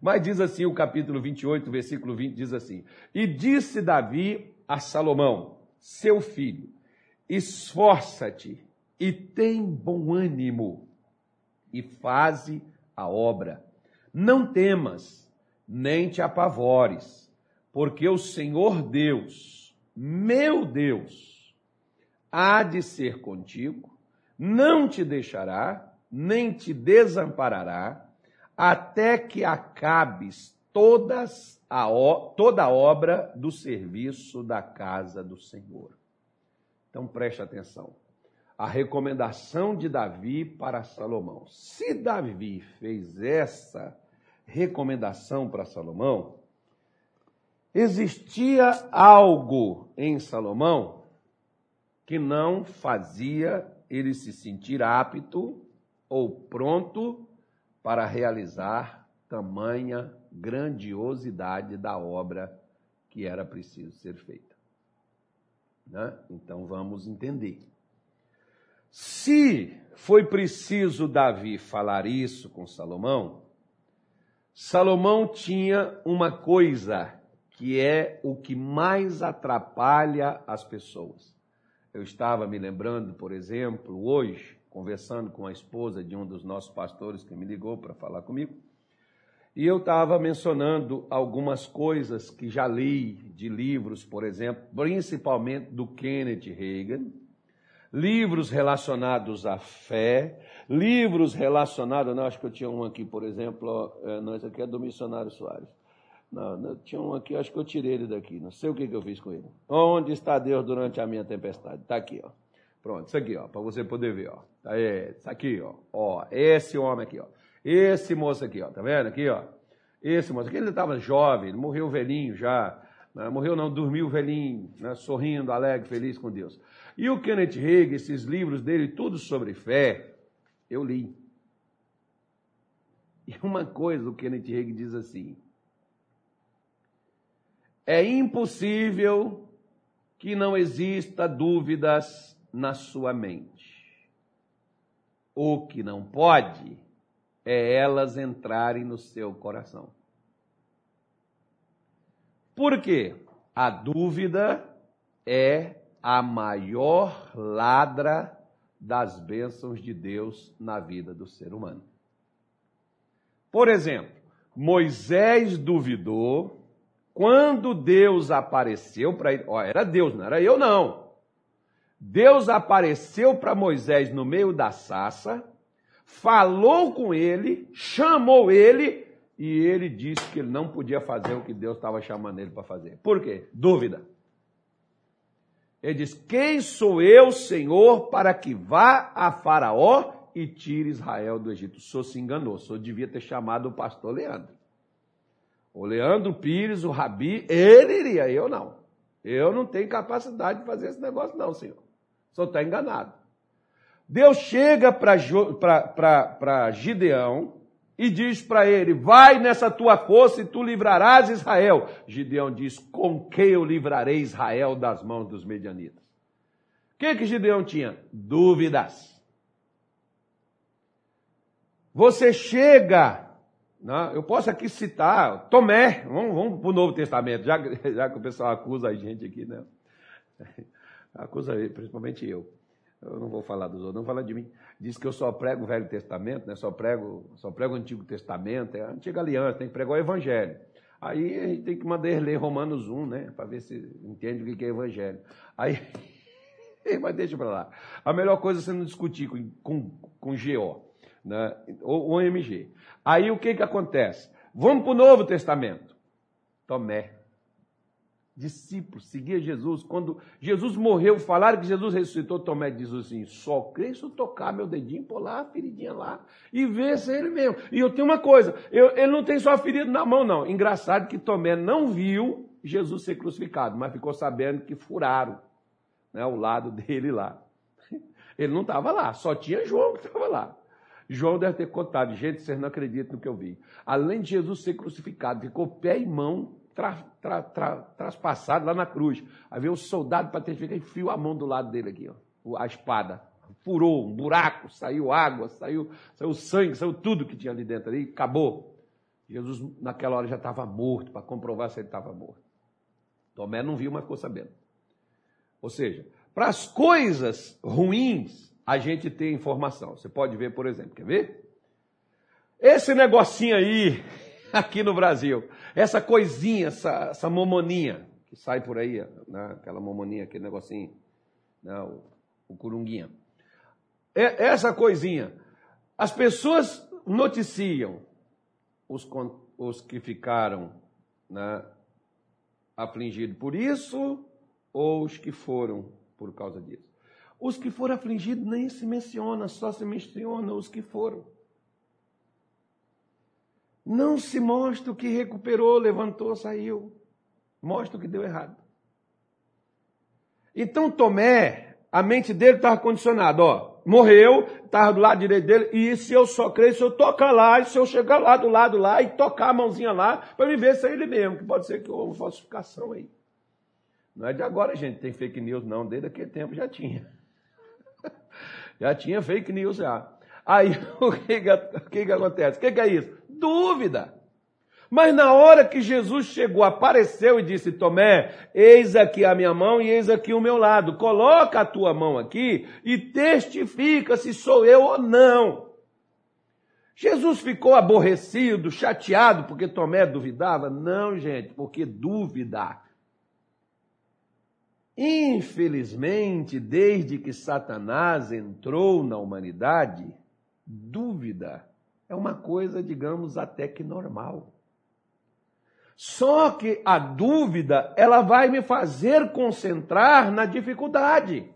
Mas diz assim o capítulo 28, versículo 20, diz assim: E disse Davi a Salomão, seu filho, esforça-te e tem bom ânimo e faze a obra. Não temas, nem te apavores, porque o Senhor Deus, meu Deus, há de ser contigo, não te deixará, nem te desamparará, até que acabes todas a, toda a obra do serviço da casa do Senhor. Então preste atenção. A recomendação de Davi para Salomão. Se Davi fez essa recomendação para Salomão, existia algo em Salomão que não fazia ele se sentir apto ou pronto para realizar tamanha grandiosidade da obra que era preciso ser feita. Né? Então vamos entender. Se foi preciso Davi falar isso com Salomão, Salomão tinha uma coisa que é o que mais atrapalha as pessoas. Eu estava me lembrando, por exemplo, hoje, conversando com a esposa de um dos nossos pastores que me ligou para falar comigo, e eu estava mencionando algumas coisas que já li de livros, por exemplo, principalmente do Kenneth Reagan, livros relacionados à fé, livros relacionados, não, acho que eu tinha um aqui, por exemplo, é, não, esse aqui é do missionário Soares. Não, não, tinha um aqui, acho que eu tirei ele daqui, não sei o que, que eu fiz com ele. Onde está Deus durante a minha tempestade? Está aqui, ó. Pronto, isso aqui, ó, para você poder ver, ó. Tá aí, isso aqui, ó. Ó, esse homem aqui, ó. Esse moço aqui, ó, tá vendo aqui, ó? Esse moço aqui, ele estava jovem, morreu velhinho já, né? morreu não, dormiu velhinho, né? sorrindo, alegre, feliz com Deus. E o Kenneth Hagin, esses livros dele, tudo sobre fé, eu li. E uma coisa o Kenneth Hagin diz assim, é impossível que não exista dúvidas na sua mente. O que não pode é elas entrarem no seu coração. Por quê? A dúvida é a maior ladra das bênçãos de Deus na vida do ser humano. Por exemplo, Moisés duvidou quando Deus apareceu para ele. Ó, era Deus, não era eu, não. Deus apareceu para Moisés no meio da sassa falou com ele, chamou ele e ele disse que ele não podia fazer o que Deus estava chamando ele para fazer. Por quê? Dúvida. Ele diz: Quem sou eu, Senhor, para que vá a Faraó e tire Israel do Egito? O senhor se enganou, o senhor devia ter chamado o pastor Leandro. O Leandro Pires, o Rabi, ele iria, eu não. Eu não tenho capacidade de fazer esse negócio, não, senhor. Senhor está enganado. Deus chega para Gideão e diz para ele: Vai nessa tua força e tu livrarás Israel. Gideão diz: Com que eu livrarei Israel das mãos dos medianitas? O que, que Gideão tinha? Dúvidas. Você chega, né? eu posso aqui citar Tomé, vamos, vamos para o Novo Testamento, já, já que o pessoal acusa a gente aqui, né? Acusa principalmente eu eu não vou falar dos outros, não fala de mim. Diz que eu só prego o Velho Testamento, né? só, prego, só prego o Antigo Testamento, é a Antiga Aliança, tem que pregar o Evangelho. Aí a gente tem que mandar ler Romanos 1, né? Para ver se entende o que é Evangelho. Aí, mas deixa para lá. A melhor coisa é você não discutir com, com, com GO, né? ou, ou MG. Aí o que, que acontece? Vamos para o Novo Testamento. Tomé discípulo, seguia Jesus. Quando Jesus morreu, falaram que Jesus ressuscitou, Tomé diz assim: só creio se eu tocar meu dedinho, pôr lá a feridinha lá e ver se é ele mesmo. E eu tenho uma coisa: eu, ele não tem só a ferida na mão, não. Engraçado que Tomé não viu Jesus ser crucificado, mas ficou sabendo que furaram né, o lado dele lá. Ele não estava lá, só tinha João que estava lá. João deve ter contado, gente, vocês não acreditam no que eu vi. Além de Jesus ser crucificado, ficou pé e mão traspassado lá na cruz. Aí veio o soldado para e enfiou a mão do lado dele aqui, ó, a espada. Furou um buraco, saiu água, saiu, saiu sangue, saiu tudo que tinha ali dentro ali, acabou. Jesus, naquela hora, já estava morto, para comprovar se ele estava morto. Tomé não viu, mas ficou sabendo. Ou seja, para as coisas ruins, a gente tem informação. Você pode ver, por exemplo, quer ver? Esse negocinho aí, aqui no Brasil, essa coisinha, essa, essa momoninha, que sai por aí, né? aquela momoninha, aquele negocinho, né? o, o curunguinha. É, essa coisinha, as pessoas noticiam os, os que ficaram né, afligidos por isso ou os que foram por causa disso. Os que foram afligidos nem se menciona, só se menciona os que foram. Não se mostra o que recuperou, levantou, saiu. Mostra o que deu errado. Então Tomé, a mente dele estava condicionada, ó. Morreu, estava do lado direito dele, e se eu só creio, se eu tocar lá, e se eu chegar lá do lado lá e tocar a mãozinha lá, para me ver se é ele mesmo, que pode ser que houve falsificação aí. Não é de agora, gente, tem fake news, não, desde aquele tempo já tinha. já tinha fake news já. Aí o que, que, o que, que acontece? O que, que é isso? Dúvida. Mas na hora que Jesus chegou, apareceu e disse: Tomé, eis aqui a minha mão e eis aqui o meu lado. Coloca a tua mão aqui e testifica se sou eu ou não. Jesus ficou aborrecido, chateado porque Tomé duvidava? Não, gente, porque dúvida. Infelizmente, desde que Satanás entrou na humanidade, dúvida é uma coisa, digamos, até que normal. Só que a dúvida, ela vai me fazer concentrar na dificuldade.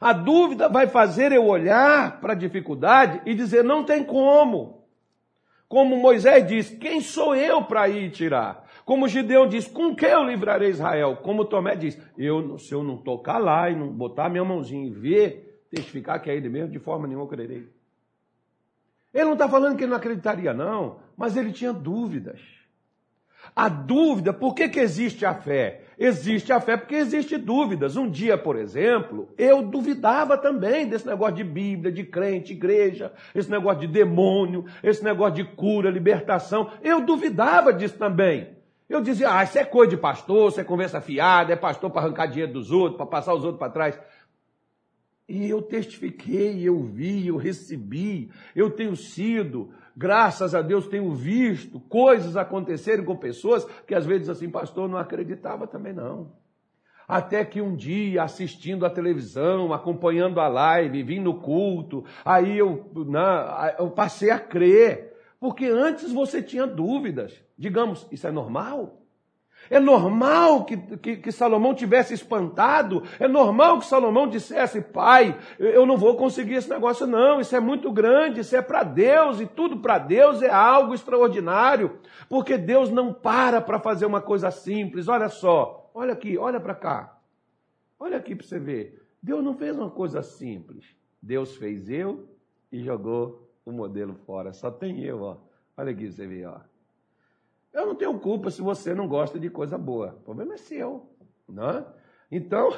A dúvida vai fazer eu olhar para a dificuldade e dizer: não tem como. Como Moisés diz: quem sou eu para ir tirar? Como Gideão diz: com que eu livrarei Israel? Como Tomé diz: eu, se eu não tocar lá e não botar minha mãozinha e ver, testificar que é ele mesmo, de forma nenhuma eu crerei. Ele não está falando que ele não acreditaria, não, mas ele tinha dúvidas. A dúvida, por que, que existe a fé? Existe a fé porque existe dúvidas. Um dia, por exemplo, eu duvidava também desse negócio de Bíblia, de crente, igreja, esse negócio de demônio, esse negócio de cura, libertação. Eu duvidava disso também. Eu dizia, ah, isso é coisa de pastor, isso é conversa fiada, é pastor para arrancar dinheiro dos outros, para passar os outros para trás. E eu testifiquei, eu vi, eu recebi, eu tenho sido graças a Deus, tenho visto coisas acontecerem com pessoas que às vezes assim, pastor, não acreditava também não. Até que um dia, assistindo a televisão, acompanhando a live, vim no culto, aí eu, não, eu passei a crer. Porque antes você tinha dúvidas. Digamos, isso é normal? É normal que, que, que, Salomão tivesse espantado. É normal que Salomão dissesse: Pai, eu não vou conseguir esse negócio, não. Isso é muito grande, isso é para Deus, e tudo para Deus é algo extraordinário. Porque Deus não para para fazer uma coisa simples. Olha só, olha aqui, olha para cá. Olha aqui para você ver. Deus não fez uma coisa simples. Deus fez eu e jogou o modelo fora. Só tem eu, ó. Olha aqui você ver, ó. Eu não tenho culpa se você não gosta de coisa boa. O problema é seu. Não é? Então,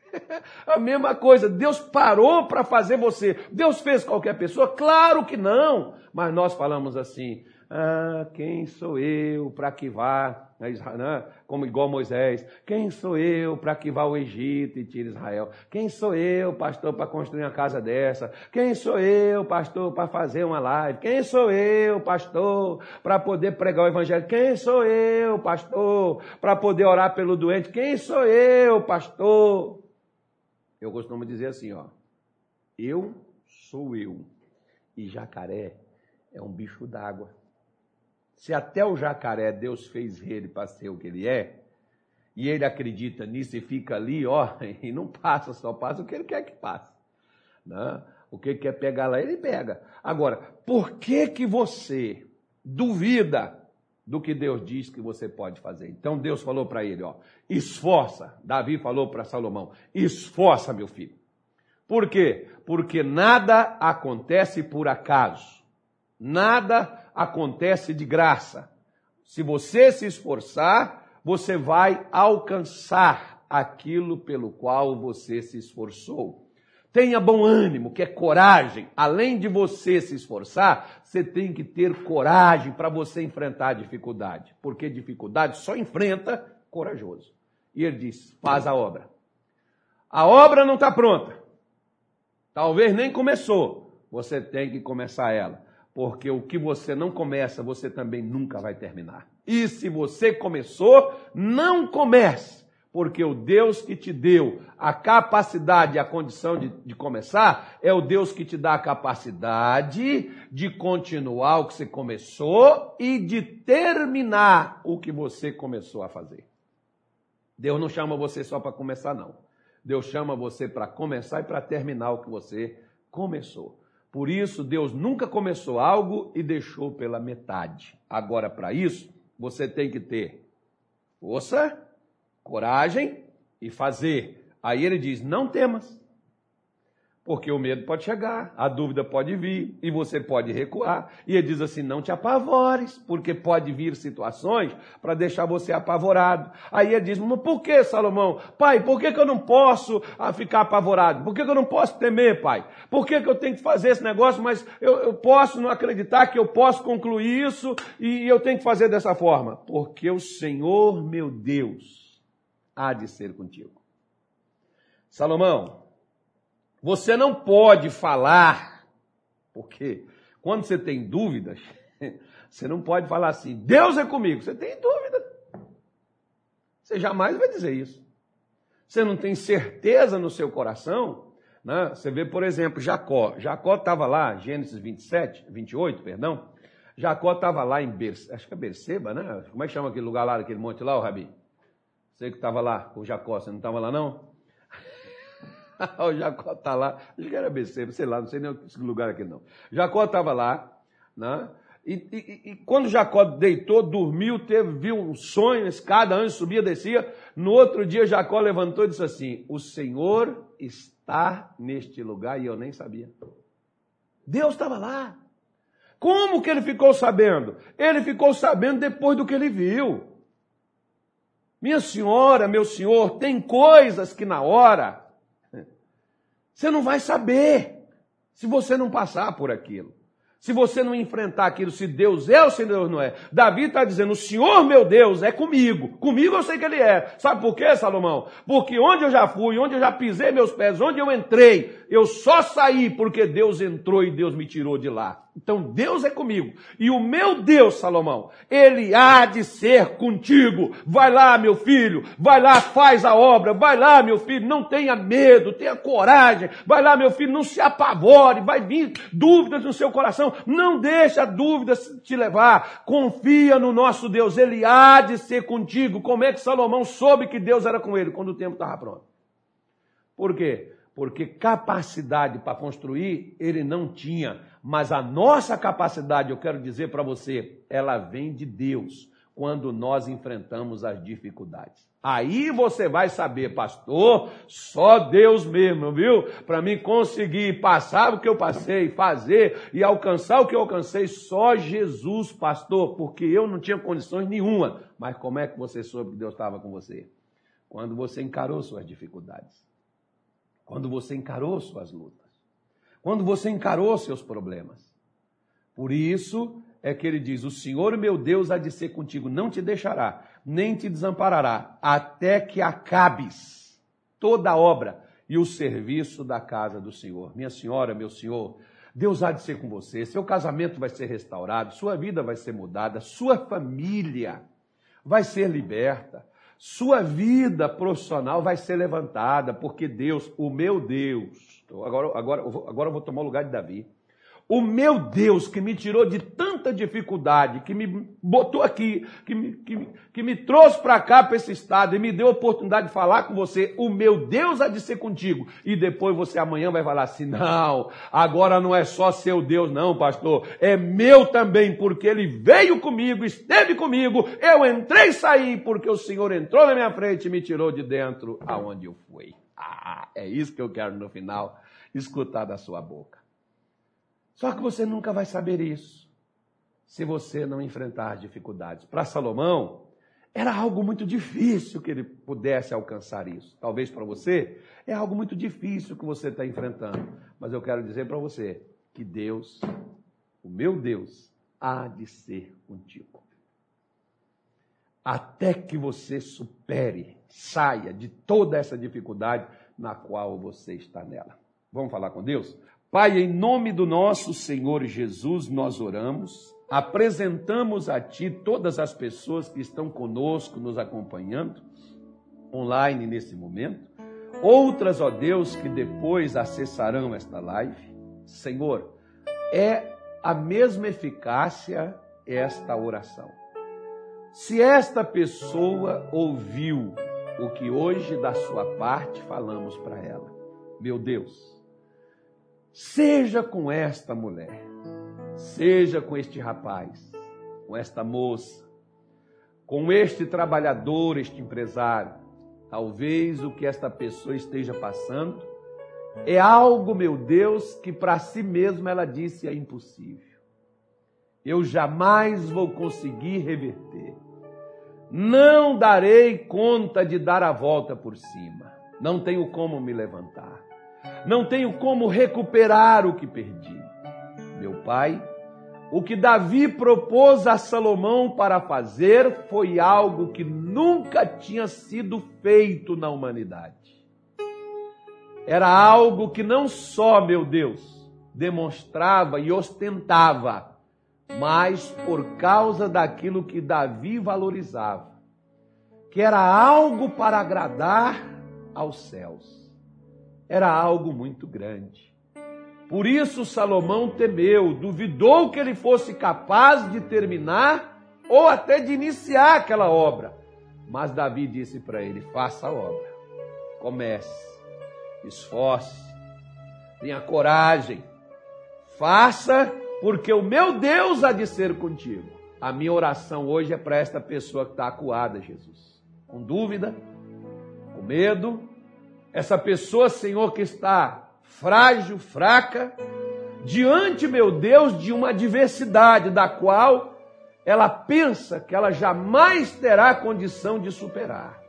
a mesma coisa, Deus parou para fazer você. Deus fez qualquer pessoa? Claro que não. Mas nós falamos assim: ah, quem sou eu para que vá, né? como igual Moisés, quem sou eu para que vá ao Egito e tire Israel? Quem sou eu, pastor, para construir uma casa dessa? Quem sou eu, pastor, para fazer uma live? Quem sou eu, pastor, para poder pregar o evangelho? Quem sou eu, pastor, para poder orar pelo doente? Quem sou eu, pastor? Eu costumo dizer assim, ó, eu sou eu e jacaré é um bicho d'água. Se até o jacaré Deus fez ele para ser o que ele é, e ele acredita nisso e fica ali, ó, e não passa, só passa o que ele quer que passe. Né? O que ele quer pegar lá, ele pega. Agora, por que que você duvida do que Deus diz que você pode fazer? Então Deus falou para ele, ó, esforça. Davi falou para Salomão, esforça, meu filho. Por quê? Porque nada acontece por acaso. Nada acontece de graça. Se você se esforçar, você vai alcançar aquilo pelo qual você se esforçou. Tenha bom ânimo, que é coragem. Além de você se esforçar, você tem que ter coragem para você enfrentar a dificuldade. Porque dificuldade só enfrenta corajoso. E ele diz: faz a obra. A obra não está pronta. Talvez nem começou. Você tem que começar ela. Porque o que você não começa, você também nunca vai terminar. E se você começou, não comece porque o Deus que te deu a capacidade e a condição de, de, começar é o Deus que te dá a capacidade de continuar o que você começou e de terminar o que você começou a fazer. Deus não chama você só para começar, não. Deus chama você para começar e para terminar o que você começou. Por isso, Deus nunca começou algo e deixou pela metade. Agora, para isso, você tem que ter força coragem e fazer. Aí ele diz: não temas. Porque o medo pode chegar, a dúvida pode vir e você pode recuar. E ele diz assim: não te apavores, porque pode vir situações para deixar você apavorado. Aí ele diz: mas por que, Salomão? Pai, por que, que eu não posso ah, ficar apavorado? Por que, que eu não posso temer, pai? Por que, que eu tenho que fazer esse negócio, mas eu, eu posso não acreditar que eu posso concluir isso e eu tenho que fazer dessa forma? Porque o Senhor, meu Deus, há de ser contigo. Salomão, você não pode falar, porque quando você tem dúvidas, você não pode falar assim, Deus é comigo. Você tem dúvida. Você jamais vai dizer isso. Você não tem certeza no seu coração. Né? Você vê, por exemplo, Jacó. Jacó estava lá, Gênesis 27, 28, perdão. Jacó estava lá em Berseba, acho que é Berseba, né? Como é que chama aquele lugar lá, aquele monte lá, o Rabi? Você que estava lá com Jacó, você não estava lá não? o Jacó está lá, acho que era BC, sei lá, não sei nem que lugar aqui não. Jacó estava lá, né? E, e, e, quando Jacó deitou, dormiu, teve, viu um sonho, escada, anjo subia, descia. No outro dia, Jacó levantou e disse assim: O Senhor está neste lugar e eu nem sabia. Deus estava lá. Como que ele ficou sabendo? Ele ficou sabendo depois do que ele viu. Minha senhora, meu senhor, tem coisas que na hora você não vai saber se você não passar por aquilo. Se você não enfrentar aquilo, se Deus é ou se Deus não é. Davi está dizendo: o Senhor meu Deus é comigo. Comigo eu sei que Ele é. Sabe por quê, Salomão? Porque onde eu já fui, onde eu já pisei meus pés, onde eu entrei, eu só saí porque Deus entrou e Deus me tirou de lá. Então Deus é comigo. E o meu Deus, Salomão, ele há de ser contigo. Vai lá, meu filho. Vai lá, faz a obra. Vai lá, meu filho. Não tenha medo, tenha coragem. Vai lá, meu filho, não se apavore. Vai vir dúvidas no seu coração. Não deixa a dúvida te levar. Confia no nosso Deus. Ele há de ser contigo. Como é que Salomão soube que Deus era com ele quando o tempo estava pronto? Por quê? Porque capacidade para construir ele não tinha mas a nossa capacidade, eu quero dizer para você, ela vem de Deus quando nós enfrentamos as dificuldades. Aí você vai saber, pastor, só Deus mesmo, viu? Para mim conseguir passar o que eu passei, fazer e alcançar o que eu alcancei, só Jesus, pastor, porque eu não tinha condições nenhuma. Mas como é que você soube que Deus estava com você? Quando você encarou suas dificuldades. Quando você encarou suas lutas quando você encarou seus problemas. Por isso é que ele diz: O Senhor meu Deus há de ser contigo, não te deixará, nem te desamparará, até que acabes toda a obra e o serviço da casa do Senhor. Minha senhora, meu senhor, Deus há de ser com você, seu casamento vai ser restaurado, sua vida vai ser mudada, sua família vai ser liberta, sua vida profissional vai ser levantada, porque Deus, o meu Deus, Agora, agora, agora eu vou tomar o lugar de Davi. O meu Deus que me tirou de tanta dificuldade, que me botou aqui, que me, que, que me trouxe para cá, para esse estado, e me deu a oportunidade de falar com você, o meu Deus há de ser contigo. E depois você amanhã vai falar assim: não, agora não é só seu Deus, não, pastor, é meu também, porque ele veio comigo, esteve comigo, eu entrei e saí, porque o Senhor entrou na minha frente e me tirou de dentro aonde eu fui. Ah, é isso que eu quero no final escutar da sua boca. Só que você nunca vai saber isso se você não enfrentar as dificuldades. Para Salomão, Era algo muito difícil que ele pudesse alcançar isso. Talvez para você é algo muito difícil que você está enfrentando. Mas eu quero dizer para você que Deus, o meu Deus, há de ser contigo. Até que você supere, saia de toda essa dificuldade na qual você está nela. Vamos falar com Deus? Pai, em nome do nosso Senhor Jesus, nós oramos apresentamos a Ti todas as pessoas que estão conosco, nos acompanhando, online nesse momento. Outras, ó Deus, que depois acessarão esta live. Senhor, é a mesma eficácia esta oração. Se esta pessoa ouviu o que hoje da sua parte falamos para ela, meu Deus, seja com esta mulher Seja com este rapaz, com esta moça, com este trabalhador, este empresário. Talvez o que esta pessoa esteja passando é algo, meu Deus, que para si mesma ela disse é impossível. Eu jamais vou conseguir reverter. Não darei conta de dar a volta por cima. Não tenho como me levantar. Não tenho como recuperar o que perdi meu pai, o que Davi propôs a Salomão para fazer foi algo que nunca tinha sido feito na humanidade. Era algo que não só, meu Deus, demonstrava e ostentava, mas por causa daquilo que Davi valorizava, que era algo para agradar aos céus. Era algo muito grande. Por isso Salomão temeu, duvidou que ele fosse capaz de terminar ou até de iniciar aquela obra. Mas Davi disse para ele: faça a obra, comece, esforce, tenha coragem, faça, porque o meu Deus há de ser contigo. A minha oração hoje é para esta pessoa que está acuada, Jesus, com dúvida, com medo. Essa pessoa, Senhor, que está frágil, fraca, diante, meu Deus, de uma adversidade da qual ela pensa que ela jamais terá condição de superar,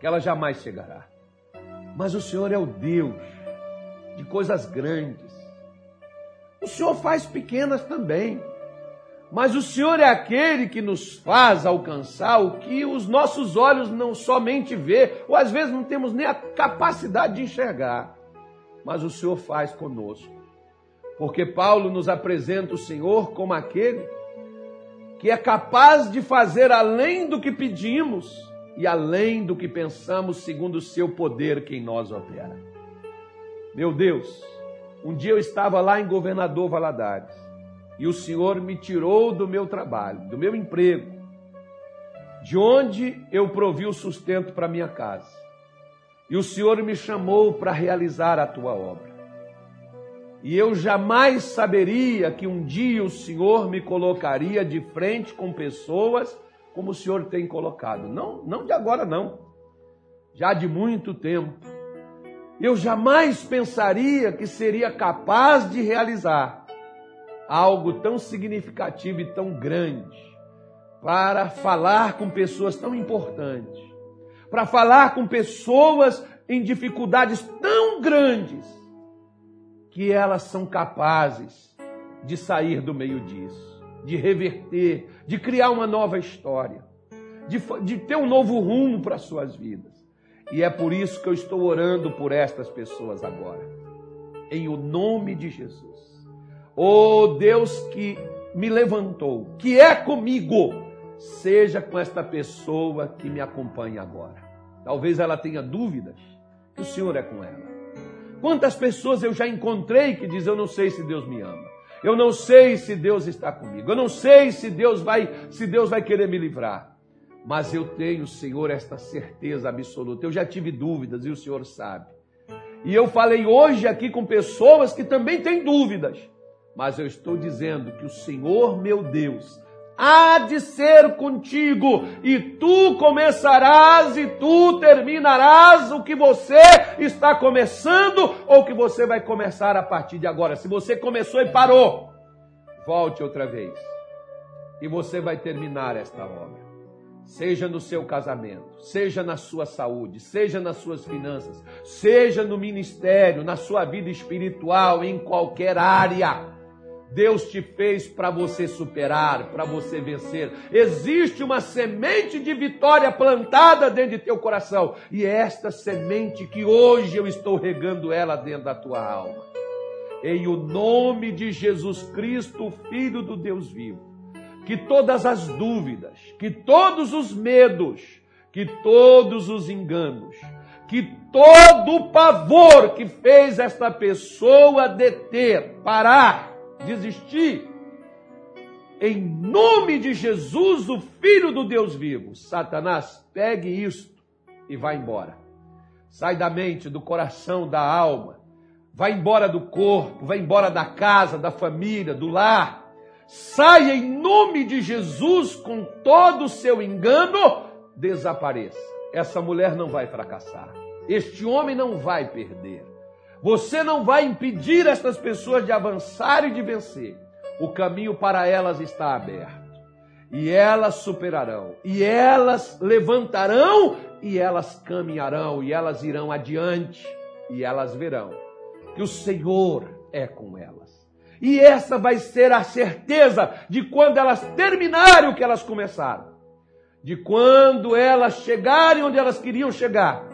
que ela jamais chegará. Mas o Senhor é o Deus de coisas grandes. O Senhor faz pequenas também. Mas o Senhor é aquele que nos faz alcançar o que os nossos olhos não somente vê, ou às vezes não temos nem a capacidade de enxergar mas o Senhor faz conosco. Porque Paulo nos apresenta o Senhor como aquele que é capaz de fazer além do que pedimos e além do que pensamos, segundo o seu poder que em nós opera. Meu Deus, um dia eu estava lá em Governador Valadares e o Senhor me tirou do meu trabalho, do meu emprego, de onde eu provi o sustento para minha casa. E o Senhor me chamou para realizar a tua obra. E eu jamais saberia que um dia o Senhor me colocaria de frente com pessoas como o Senhor tem colocado. Não, não de agora não. Já de muito tempo. Eu jamais pensaria que seria capaz de realizar algo tão significativo e tão grande para falar com pessoas tão importantes para falar com pessoas em dificuldades tão grandes que elas são capazes de sair do meio disso, de reverter, de criar uma nova história, de, de ter um novo rumo para suas vidas. E é por isso que eu estou orando por estas pessoas agora, em o nome de Jesus. Oh Deus que me levantou, que é comigo, seja com esta pessoa que me acompanha agora. Talvez ela tenha dúvidas que o Senhor é com ela. Quantas pessoas eu já encontrei que dizem: Eu não sei se Deus me ama. Eu não sei se Deus está comigo. Eu não sei se Deus vai, se Deus vai querer me livrar. Mas eu tenho, Senhor, esta certeza absoluta. Eu já tive dúvidas e o Senhor sabe. E eu falei hoje aqui com pessoas que também têm dúvidas. Mas eu estou dizendo que o Senhor, meu Deus, há de ser contigo, e tu começarás e tu terminarás o que você está começando ou que você vai começar a partir de agora. Se você começou e parou, volte outra vez, e você vai terminar esta obra. seja no seu casamento, seja na sua saúde, seja nas suas finanças, seja no ministério, na sua vida espiritual, em qualquer área. Deus te fez para você superar, para você vencer. Existe uma semente de vitória plantada dentro de teu coração, e é esta semente que hoje eu estou regando ela dentro da tua alma. Em o nome de Jesus Cristo, Filho do Deus vivo que todas as dúvidas, que todos os medos, que todos os enganos, que todo o pavor que fez esta pessoa deter, parar, desistir, em nome de Jesus, o Filho do Deus vivo, Satanás, pegue isto e vá embora. Sai da mente, do coração, da alma. Vai embora do corpo, vai embora da casa, da família, do lar saia em nome de Jesus com todo o seu engano, desapareça. Essa mulher não vai fracassar. Este homem não vai perder. Você não vai impedir estas pessoas de avançar e de vencer. O caminho para elas está aberto. E elas superarão. E elas levantarão. E elas caminharão. E elas irão adiante. E elas verão que o Senhor é com elas. E essa vai ser a certeza de quando elas terminarem o que elas começaram. De quando elas chegarem onde elas queriam chegar.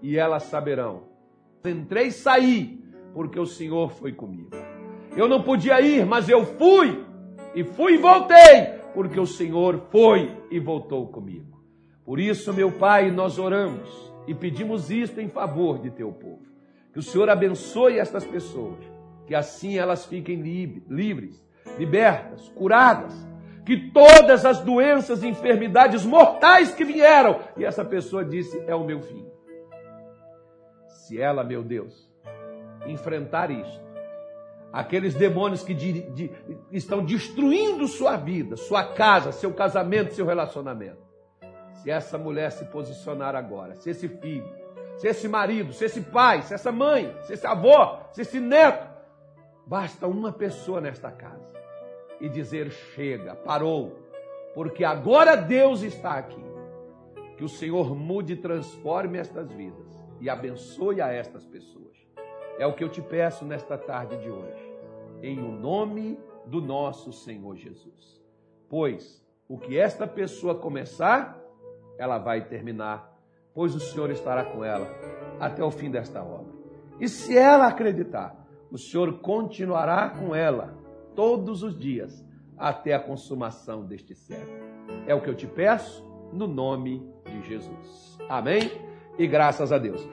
E elas saberão. Entrei e saí, porque o Senhor foi comigo. Eu não podia ir, mas eu fui. E fui e voltei, porque o Senhor foi e voltou comigo. Por isso, meu Pai, nós oramos e pedimos isto em favor de teu povo. Que o Senhor abençoe estas pessoas que assim elas fiquem livres, libertas, curadas, que todas as doenças e enfermidades mortais que vieram, e essa pessoa disse: É o meu fim. Se ela, meu Deus, enfrentar isto, aqueles demônios que de, de, estão destruindo sua vida, sua casa, seu casamento, seu relacionamento, se essa mulher se posicionar agora, se esse filho, se esse marido, se esse pai, se essa mãe, se esse avô, se esse neto Basta uma pessoa nesta casa e dizer: chega, parou, porque agora Deus está aqui. Que o Senhor mude e transforme estas vidas e abençoe a estas pessoas. É o que eu te peço nesta tarde de hoje, em o nome do nosso Senhor Jesus. Pois o que esta pessoa começar, ela vai terminar, pois o Senhor estará com ela até o fim desta obra. E se ela acreditar, o Senhor continuará com ela todos os dias até a consumação deste século. É o que eu te peço no nome de Jesus. Amém? E graças a Deus.